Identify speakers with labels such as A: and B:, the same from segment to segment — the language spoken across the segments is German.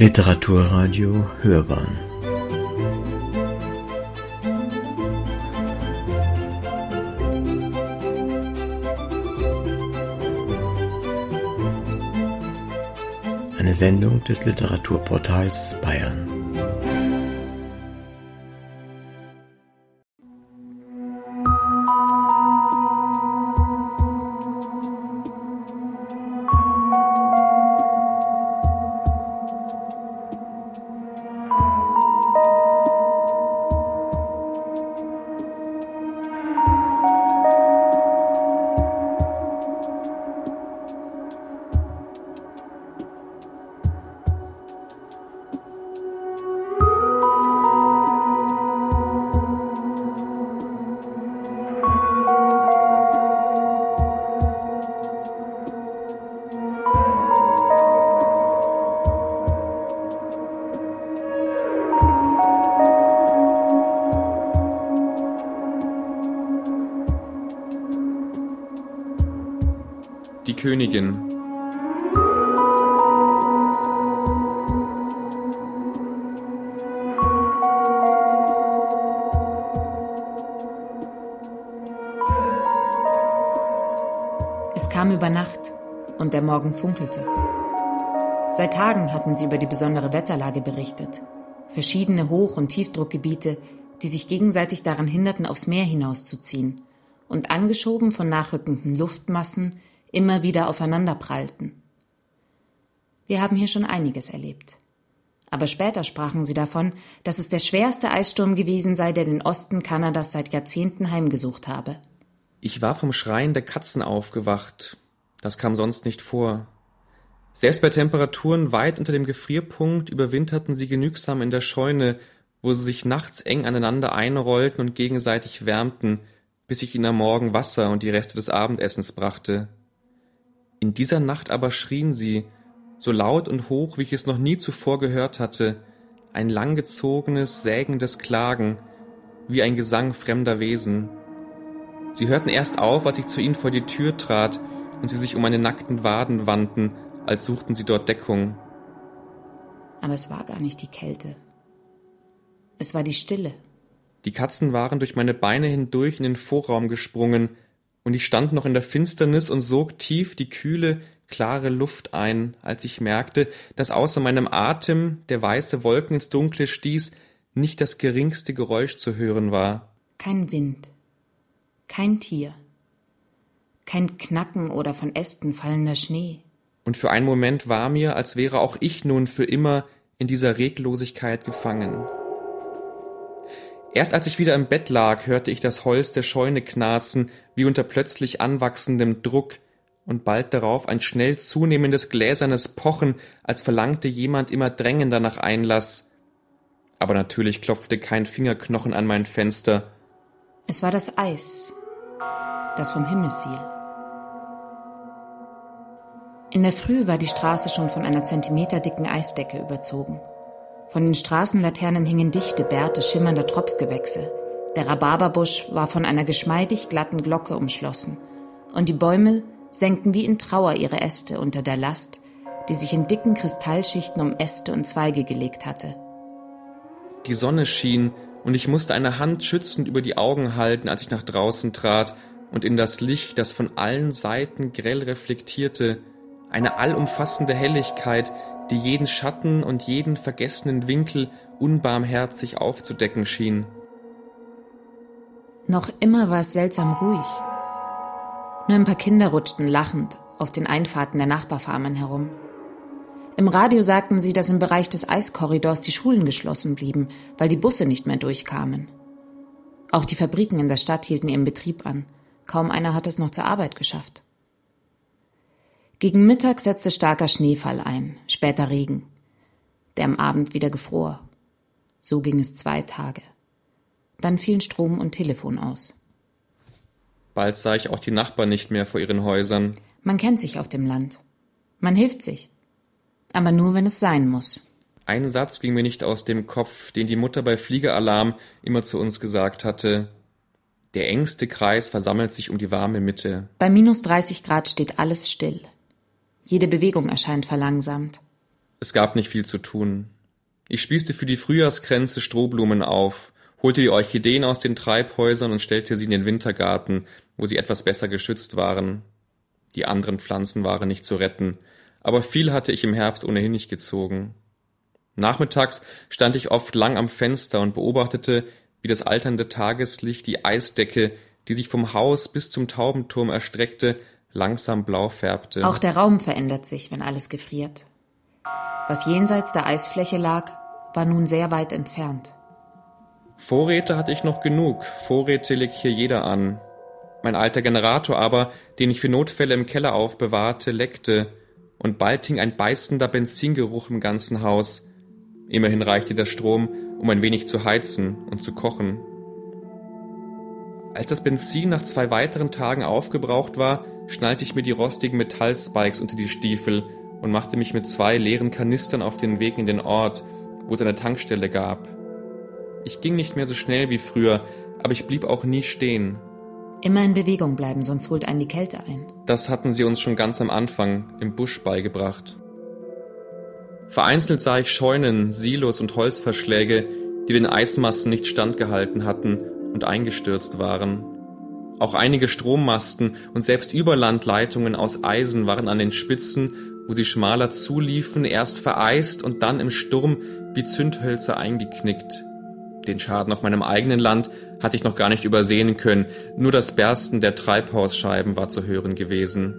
A: Literaturradio Hörbahn Eine Sendung des Literaturportals Bayern.
B: Königin
C: Es kam über Nacht und der Morgen funkelte. Seit Tagen hatten sie über die besondere Wetterlage berichtet. Verschiedene Hoch- und Tiefdruckgebiete, die sich gegenseitig daran hinderten, aufs Meer hinauszuziehen und angeschoben von nachrückenden Luftmassen immer wieder aufeinanderprallten. Wir haben hier schon einiges erlebt. Aber später sprachen sie davon, dass es der schwerste Eissturm gewesen sei, der den Osten Kanadas seit Jahrzehnten heimgesucht habe.
B: Ich war vom Schreien der Katzen aufgewacht. Das kam sonst nicht vor. Selbst bei Temperaturen weit unter dem Gefrierpunkt überwinterten sie genügsam in der Scheune, wo sie sich nachts eng aneinander einrollten und gegenseitig wärmten, bis ich ihnen am Morgen Wasser und die Reste des Abendessens brachte. In dieser Nacht aber schrien sie, so laut und hoch, wie ich es noch nie zuvor gehört hatte, ein langgezogenes, sägendes Klagen, wie ein Gesang fremder Wesen. Sie hörten erst auf, als ich zu ihnen vor die Tür trat und sie sich um meine nackten Waden wandten, als suchten sie dort Deckung.
C: Aber es war gar nicht die Kälte. Es war die Stille.
B: Die Katzen waren durch meine Beine hindurch in den Vorraum gesprungen, und ich stand noch in der Finsternis und sog tief die kühle, klare Luft ein, als ich merkte, dass außer meinem Atem, der weiße Wolken ins Dunkle stieß, nicht das geringste Geräusch zu hören war.
C: Kein Wind, kein Tier, kein Knacken oder von Ästen fallender Schnee.
B: Und für einen Moment war mir, als wäre auch ich nun für immer in dieser Reglosigkeit gefangen. Erst als ich wieder im Bett lag, hörte ich das Holz der Scheune knarzen, wie unter plötzlich anwachsendem Druck, und bald darauf ein schnell zunehmendes gläsernes Pochen, als verlangte jemand immer drängender nach Einlass. Aber natürlich klopfte kein Fingerknochen an mein Fenster.
C: Es war das Eis, das vom Himmel fiel. In der Früh war die Straße schon von einer zentimeterdicken Eisdecke überzogen. Von den Straßenlaternen hingen dichte Bärte schimmernder Tropfgewächse. Der Rhabarberbusch war von einer geschmeidig glatten Glocke umschlossen. Und die Bäume senkten wie in Trauer ihre Äste unter der Last, die sich in dicken Kristallschichten um Äste und Zweige gelegt hatte.
B: Die Sonne schien, und ich musste eine Hand schützend über die Augen halten, als ich nach draußen trat und in das Licht, das von allen Seiten grell reflektierte, eine allumfassende Helligkeit, die jeden Schatten und jeden vergessenen Winkel unbarmherzig aufzudecken schien.
C: Noch immer war es seltsam ruhig. Nur ein paar Kinder rutschten lachend auf den Einfahrten der Nachbarfarmen herum. Im Radio sagten sie, dass im Bereich des Eiskorridors die Schulen geschlossen blieben, weil die Busse nicht mehr durchkamen. Auch die Fabriken in der Stadt hielten ihren Betrieb an. Kaum einer hat es noch zur Arbeit geschafft. Gegen Mittag setzte starker Schneefall ein, später Regen, der am Abend wieder gefror. So ging es zwei Tage. Dann fielen Strom und Telefon aus.
B: Bald sah ich auch die Nachbarn nicht mehr vor ihren Häusern.
C: Man kennt sich auf dem Land. Man hilft sich. Aber nur, wenn es sein muss.
B: Ein Satz ging mir nicht aus dem Kopf, den die Mutter bei Fliegeralarm immer zu uns gesagt hatte. Der engste Kreis versammelt sich um die warme Mitte.
C: Bei minus 30 Grad steht alles still. Jede Bewegung erscheint verlangsamt.
B: Es gab nicht viel zu tun. Ich spießte für die Frühjahrskränze Strohblumen auf, holte die Orchideen aus den Treibhäusern und stellte sie in den Wintergarten, wo sie etwas besser geschützt waren. Die anderen Pflanzen waren nicht zu retten, aber viel hatte ich im Herbst ohnehin nicht gezogen. Nachmittags stand ich oft lang am Fenster und beobachtete, wie das alternde Tageslicht die Eisdecke, die sich vom Haus bis zum Taubenturm erstreckte, langsam blau färbte.
C: Auch der Raum verändert sich, wenn alles gefriert. Was jenseits der Eisfläche lag, war nun sehr weit entfernt.
B: Vorräte hatte ich noch genug, Vorräte legt hier jeder an. Mein alter Generator aber, den ich für Notfälle im Keller aufbewahrte, leckte, und bald hing ein beißender Benzingeruch im ganzen Haus. Immerhin reichte der Strom, um ein wenig zu heizen und zu kochen. Als das Benzin nach zwei weiteren Tagen aufgebraucht war, schnallte ich mir die rostigen Metallspikes unter die Stiefel und machte mich mit zwei leeren Kanistern auf den Weg in den Ort, wo es eine Tankstelle gab. Ich ging nicht mehr so schnell wie früher, aber ich blieb auch nie stehen.
C: Immer in Bewegung bleiben, sonst holt einen die Kälte ein.
B: Das hatten sie uns schon ganz am Anfang im Busch beigebracht. Vereinzelt sah ich Scheunen, Silos und Holzverschläge, die den Eismassen nicht standgehalten hatten und eingestürzt waren. Auch einige Strommasten und selbst Überlandleitungen aus Eisen waren an den Spitzen, wo sie schmaler zuliefen, erst vereist und dann im Sturm wie Zündhölzer eingeknickt. Den Schaden auf meinem eigenen Land hatte ich noch gar nicht übersehen können, nur das Bersten der Treibhausscheiben war zu hören gewesen.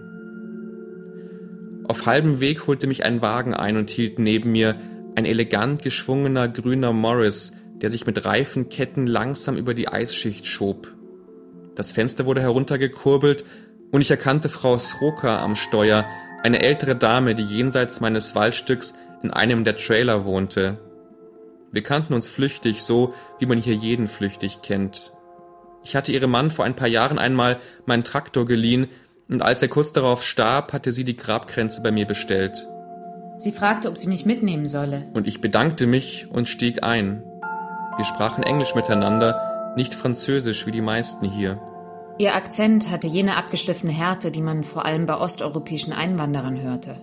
B: Auf halbem Weg holte mich ein Wagen ein und hielt neben mir ein elegant geschwungener grüner Morris, der sich mit reifen Ketten langsam über die Eisschicht schob. Das Fenster wurde heruntergekurbelt und ich erkannte Frau Sroka am Steuer, eine ältere Dame, die jenseits meines Waldstücks in einem der Trailer wohnte. Wir kannten uns flüchtig, so wie man hier jeden flüchtig kennt. Ich hatte ihrem Mann vor ein paar Jahren einmal meinen Traktor geliehen, und als er kurz darauf starb, hatte sie die Grabkränze bei mir bestellt.
C: Sie fragte, ob sie mich mitnehmen solle.
B: Und ich bedankte mich und stieg ein. Wir sprachen Englisch miteinander, nicht Französisch wie die meisten hier.
C: Ihr Akzent hatte jene abgeschliffene Härte, die man vor allem bei osteuropäischen Einwanderern hörte.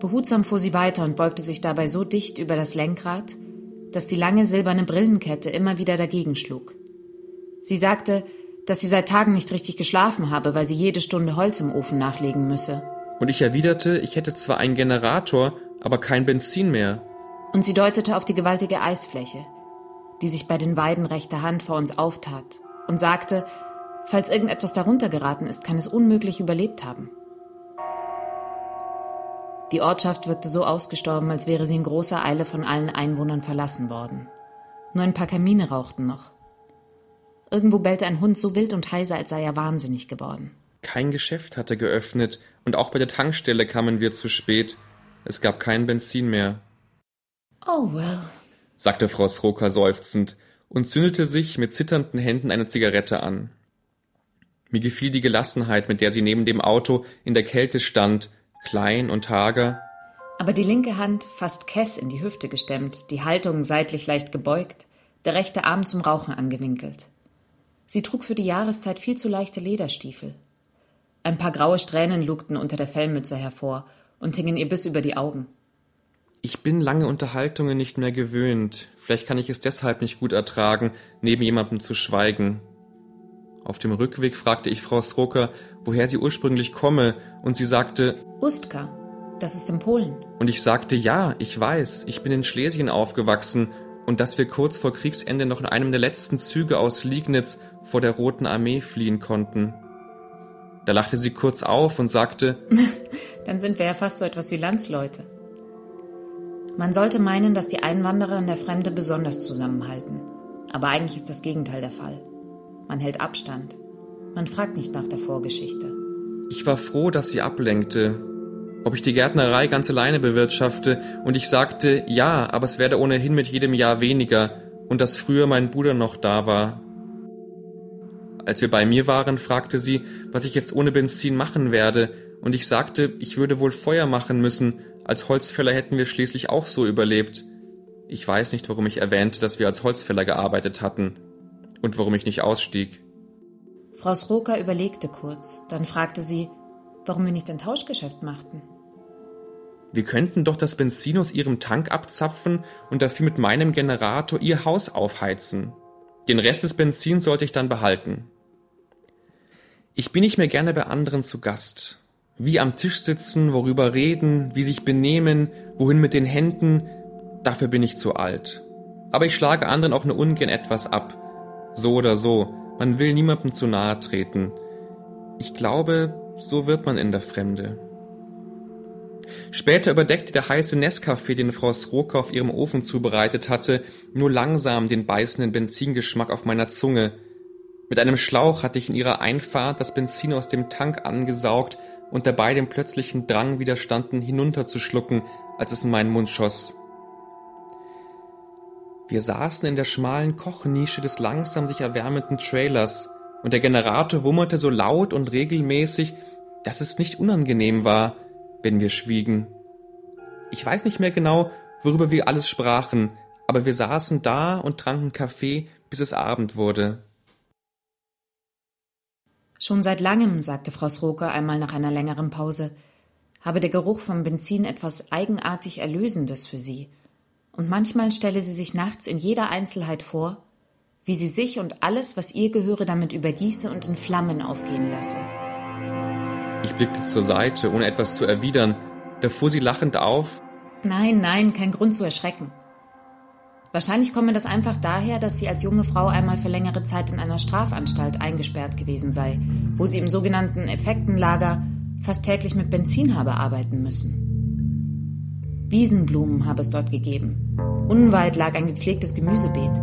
C: Behutsam fuhr sie weiter und beugte sich dabei so dicht über das Lenkrad, dass die lange silberne Brillenkette immer wieder dagegen schlug. Sie sagte, dass sie seit Tagen nicht richtig geschlafen habe, weil sie jede Stunde Holz im Ofen nachlegen müsse.
B: Und ich erwiderte, ich hätte zwar einen Generator, aber kein Benzin mehr.
C: Und sie deutete auf die gewaltige Eisfläche, die sich bei den Weiden rechter Hand vor uns auftat, und sagte, falls irgendetwas darunter geraten ist, kann es unmöglich überlebt haben. Die Ortschaft wirkte so ausgestorben, als wäre sie in großer Eile von allen Einwohnern verlassen worden. Nur ein paar Kamine rauchten noch. Irgendwo bellte ein Hund so wild und heiser, als sei er wahnsinnig geworden.
B: Kein Geschäft hatte geöffnet, und auch bei der Tankstelle kamen wir zu spät. Es gab kein Benzin mehr.
C: Oh well,
B: sagte Frau Sroka seufzend und zündete sich mit zitternden Händen eine Zigarette an. Mir gefiel die Gelassenheit, mit der sie neben dem Auto in der Kälte stand, klein und hager.
C: Aber die linke Hand fast kess in die Hüfte gestemmt, die Haltung seitlich leicht gebeugt, der rechte Arm zum Rauchen angewinkelt. Sie trug für die Jahreszeit viel zu leichte Lederstiefel. Ein paar graue Strähnen lugten unter der Fellmütze hervor und hingen ihr bis über die Augen.
B: Ich bin lange Unterhaltungen nicht mehr gewöhnt. Vielleicht kann ich es deshalb nicht gut ertragen, neben jemandem zu schweigen. Auf dem Rückweg fragte ich Frau Sroker, woher sie ursprünglich komme, und sie sagte
C: Ustka, das ist in Polen.
B: Und ich sagte, ja, ich weiß, ich bin in Schlesien aufgewachsen und dass wir kurz vor Kriegsende noch in einem der letzten Züge aus Liegnitz vor der Roten Armee fliehen konnten. Da lachte sie kurz auf und sagte,
C: Dann sind wir ja fast so etwas wie Landsleute. Man sollte meinen, dass die Einwanderer und der Fremde besonders zusammenhalten. Aber eigentlich ist das Gegenteil der Fall. Man hält Abstand. Man fragt nicht nach der Vorgeschichte.
B: Ich war froh, dass sie ablenkte, ob ich die Gärtnerei ganz alleine bewirtschafte, und ich sagte, ja, aber es werde ohnehin mit jedem Jahr weniger, und dass früher mein Bruder noch da war. Als wir bei mir waren, fragte sie, was ich jetzt ohne Benzin machen werde, und ich sagte, ich würde wohl Feuer machen müssen, als Holzfäller hätten wir schließlich auch so überlebt. Ich weiß nicht, warum ich erwähnte, dass wir als Holzfäller gearbeitet hatten und warum ich nicht ausstieg.
C: Frau Sroka überlegte kurz, dann fragte sie, warum wir nicht ein Tauschgeschäft machten.
B: Wir könnten doch das Benzin aus Ihrem Tank abzapfen und dafür mit meinem Generator Ihr Haus aufheizen. Den Rest des Benzins sollte ich dann behalten. Ich bin nicht mehr gerne bei anderen zu Gast. Wie am Tisch sitzen, worüber reden, wie sich benehmen, wohin mit den Händen, dafür bin ich zu alt. Aber ich schlage anderen auch nur ungern etwas ab. So oder so, man will niemandem zu nahe treten. Ich glaube, so wird man in der Fremde. Später überdeckte der heiße Nescafé, den Frau Sroka auf ihrem Ofen zubereitet hatte, nur langsam den beißenden Benzingeschmack auf meiner Zunge. Mit einem Schlauch hatte ich in ihrer Einfahrt das Benzin aus dem Tank angesaugt und dabei dem plötzlichen Drang widerstanden, hinunterzuschlucken, als es in meinen Mund schoss. Wir saßen in der schmalen Kochnische des langsam sich erwärmenden Trailers, und der Generator wummerte so laut und regelmäßig, dass es nicht unangenehm war, wenn wir schwiegen. Ich weiß nicht mehr genau, worüber wir alles sprachen, aber wir saßen da und tranken Kaffee, bis es Abend wurde.
C: Schon seit langem, sagte Frau Sroke einmal nach einer längeren Pause, habe der Geruch vom Benzin etwas eigenartig Erlösendes für sie, und manchmal stelle sie sich nachts in jeder Einzelheit vor, wie sie sich und alles, was ihr gehöre, damit übergieße und in Flammen aufgehen lasse.
B: Ich blickte zur Seite, ohne etwas zu erwidern. Da fuhr sie lachend auf.
C: Nein, nein, kein Grund zu erschrecken. Wahrscheinlich komme das einfach daher, dass sie als junge Frau einmal für längere Zeit in einer Strafanstalt eingesperrt gewesen sei, wo sie im sogenannten Effektenlager fast täglich mit Benzin habe arbeiten müssen. Wiesenblumen habe es dort gegeben. Unweit lag ein gepflegtes Gemüsebeet.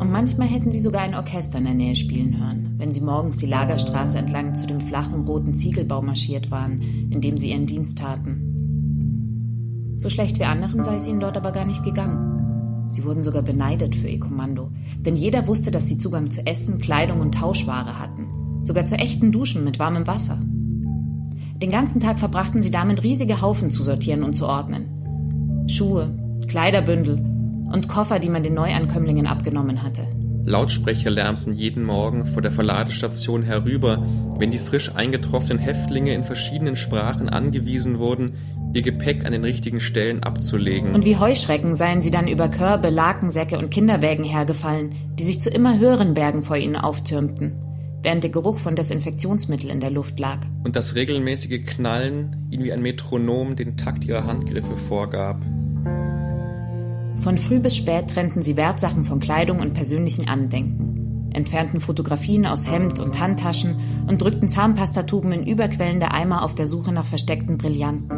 C: Und manchmal hätten sie sogar ein Orchester in der Nähe spielen hören, wenn sie morgens die Lagerstraße entlang zu dem flachen roten Ziegelbau marschiert waren, in dem sie ihren Dienst taten. So schlecht wie anderen sei es ihnen dort aber gar nicht gegangen. Sie wurden sogar beneidet für ihr Kommando, denn jeder wusste, dass sie Zugang zu Essen, Kleidung und Tauschware hatten, sogar zu echten Duschen mit warmem Wasser. Den ganzen Tag verbrachten sie damit, riesige Haufen zu sortieren und zu ordnen. Schuhe, Kleiderbündel und Koffer, die man den Neuankömmlingen abgenommen hatte.
B: Lautsprecher lärmten jeden Morgen vor der Verladestation herüber, wenn die frisch eingetroffenen Häftlinge in verschiedenen Sprachen angewiesen wurden, ihr Gepäck an den richtigen Stellen abzulegen.
C: Und wie Heuschrecken seien sie dann über Körbe, Lakensäcke und Kinderwägen hergefallen, die sich zu immer höheren Bergen vor ihnen auftürmten, während der Geruch von Desinfektionsmittel in der Luft lag.
B: Und das regelmäßige Knallen ihnen wie ein Metronom den Takt ihrer Handgriffe vorgab.
C: Von früh bis spät trennten sie Wertsachen von Kleidung und persönlichen Andenken, entfernten Fotografien aus Hemd und Handtaschen und drückten Zahnpastatuben in überquellende Eimer auf der Suche nach versteckten Brillanten.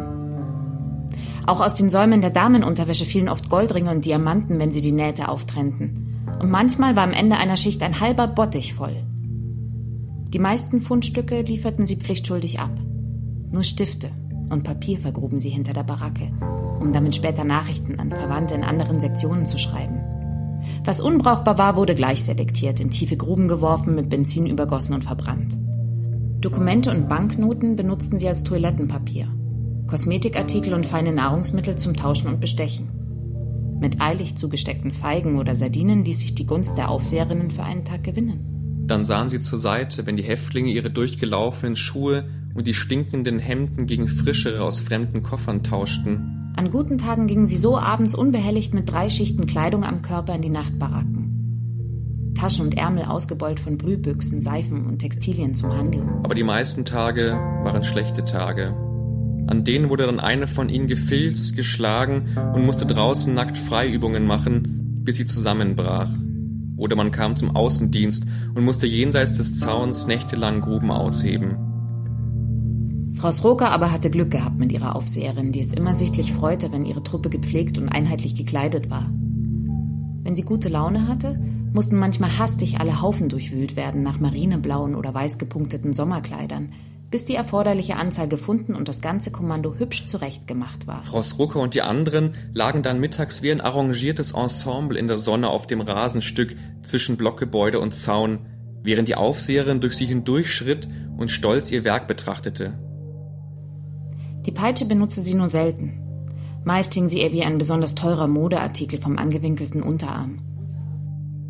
C: Auch aus den Säumen der Damenunterwäsche fielen oft Goldringe und Diamanten, wenn sie die Nähte auftrennten. Und manchmal war am Ende einer Schicht ein halber Bottich voll. Die meisten Fundstücke lieferten sie pflichtschuldig ab. Nur Stifte und Papier vergruben sie hinter der Baracke um damit später Nachrichten an Verwandte in anderen Sektionen zu schreiben. Was unbrauchbar war, wurde gleich selektiert, in tiefe Gruben geworfen, mit Benzin übergossen und verbrannt. Dokumente und Banknoten benutzten sie als Toilettenpapier, Kosmetikartikel und feine Nahrungsmittel zum Tauschen und Bestechen. Mit eilig zugesteckten Feigen oder Sardinen ließ sich die Gunst der Aufseherinnen für einen Tag gewinnen.
B: Dann sahen sie zur Seite, wenn die Häftlinge ihre durchgelaufenen Schuhe und die stinkenden Hemden gegen frischere aus fremden Koffern tauschten.
C: An guten Tagen gingen sie so abends unbehelligt mit drei Schichten Kleidung am Körper in die Nachtbaracken. Taschen und Ärmel ausgebeult von Brühbüchsen, Seifen und Textilien zum Handeln.
B: Aber die meisten Tage waren schlechte Tage. An denen wurde dann eine von ihnen gefilzt, geschlagen und musste draußen nackt Freiübungen machen, bis sie zusammenbrach. Oder man kam zum Außendienst und musste jenseits des Zauns nächtelang Gruben ausheben.
C: Frau Sroka aber hatte Glück gehabt mit ihrer Aufseherin, die es immer sichtlich freute, wenn ihre Truppe gepflegt und einheitlich gekleidet war. Wenn sie gute Laune hatte, mussten manchmal hastig alle Haufen durchwühlt werden nach marineblauen oder weiß gepunkteten Sommerkleidern, bis die erforderliche Anzahl gefunden und das ganze Kommando hübsch zurechtgemacht war.
B: Frau Sroka und die anderen lagen dann mittags wie ein arrangiertes Ensemble in der Sonne auf dem Rasenstück zwischen Blockgebäude und Zaun, während die Aufseherin durch sie hindurchschritt und stolz ihr Werk betrachtete.
C: Die Peitsche benutzte sie nur selten. Meist hing sie ihr wie ein besonders teurer Modeartikel vom angewinkelten Unterarm.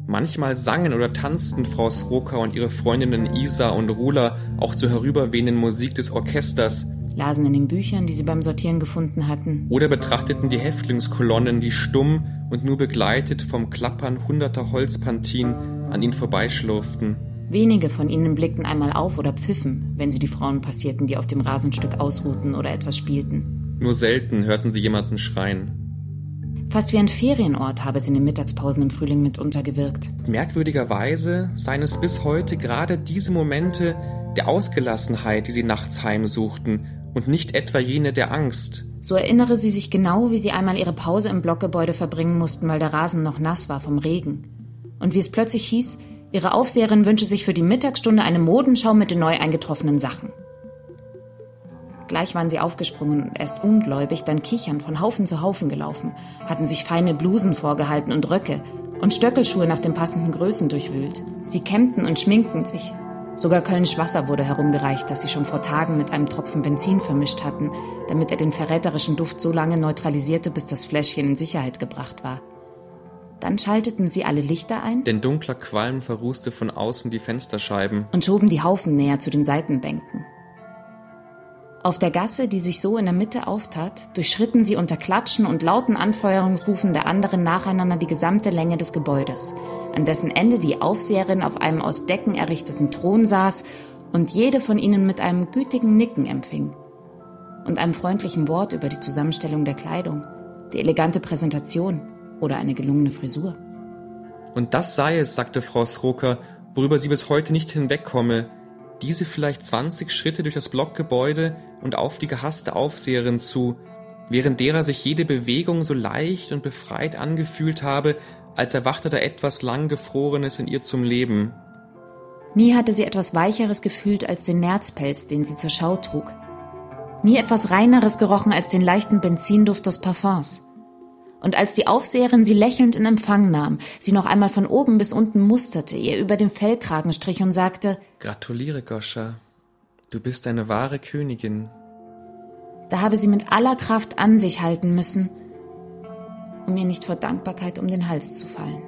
B: Manchmal sangen oder tanzten Frau Sroka und ihre Freundinnen Isa und Rula auch zur herüberwehenden Musik des Orchesters,
C: lasen in den Büchern, die sie beim Sortieren gefunden hatten.
B: Oder betrachteten die Häftlingskolonnen, die stumm und nur begleitet vom Klappern hunderter Holzpantinen an ihnen vorbeischlurften.
C: Wenige von ihnen blickten einmal auf oder pfiffen, wenn sie die Frauen passierten, die auf dem Rasenstück ausruhten oder etwas spielten.
B: Nur selten hörten sie jemanden schreien.
C: Fast wie ein Ferienort habe sie in den Mittagspausen im Frühling mitunter gewirkt.
B: Merkwürdigerweise seien es bis heute gerade diese Momente der Ausgelassenheit, die sie nachts heimsuchten und nicht etwa jene der Angst.
C: So erinnere sie sich genau, wie sie einmal ihre Pause im Blockgebäude verbringen mussten, weil der Rasen noch nass war vom Regen. Und wie es plötzlich hieß, ihre Aufseherin wünsche sich für die Mittagsstunde eine Modenschau mit den neu eingetroffenen Sachen. Gleich waren sie aufgesprungen und erst ungläubig, dann kichern von Haufen zu Haufen gelaufen, hatten sich feine Blusen vorgehalten und Röcke und Stöckelschuhe nach den passenden Größen durchwühlt. Sie kämmten und schminkten sich. Sogar Kölnisch Wasser wurde herumgereicht, das sie schon vor Tagen mit einem Tropfen Benzin vermischt hatten, damit er den verräterischen Duft so lange neutralisierte, bis das Fläschchen in Sicherheit gebracht war. Dann schalteten sie alle Lichter ein.
B: Denn dunkler Qualm verrußte von außen die Fensterscheiben.
C: Und schoben die Haufen näher zu den Seitenbänken. Auf der Gasse, die sich so in der Mitte auftat, durchschritten sie unter Klatschen und lauten Anfeuerungsrufen der anderen nacheinander die gesamte Länge des Gebäudes, an dessen Ende die Aufseherin auf einem aus Decken errichteten Thron saß und jede von ihnen mit einem gütigen Nicken empfing und einem freundlichen Wort über die Zusammenstellung der Kleidung, die elegante Präsentation oder eine gelungene Frisur.
B: Und das sei es, sagte Frau Sroker, worüber sie bis heute nicht hinwegkomme, diese vielleicht 20 Schritte durch das Blockgebäude und auf die gehasste Aufseherin zu, während derer sich jede Bewegung so leicht und befreit angefühlt habe, als erwachte da etwas lang Gefrorenes in ihr zum Leben.
C: Nie hatte sie etwas Weicheres gefühlt als den Nerzpelz, den sie zur Schau trug. Nie etwas Reineres gerochen als den leichten Benzinduft des Parfums. Und als die Aufseherin sie lächelnd in Empfang nahm, sie noch einmal von oben bis unten musterte, ihr über den Fellkragen strich und sagte,
B: Gratuliere, Goscha. Du bist eine wahre Königin.
C: Da habe sie mit aller Kraft an sich halten müssen, um ihr nicht vor Dankbarkeit um den Hals zu fallen.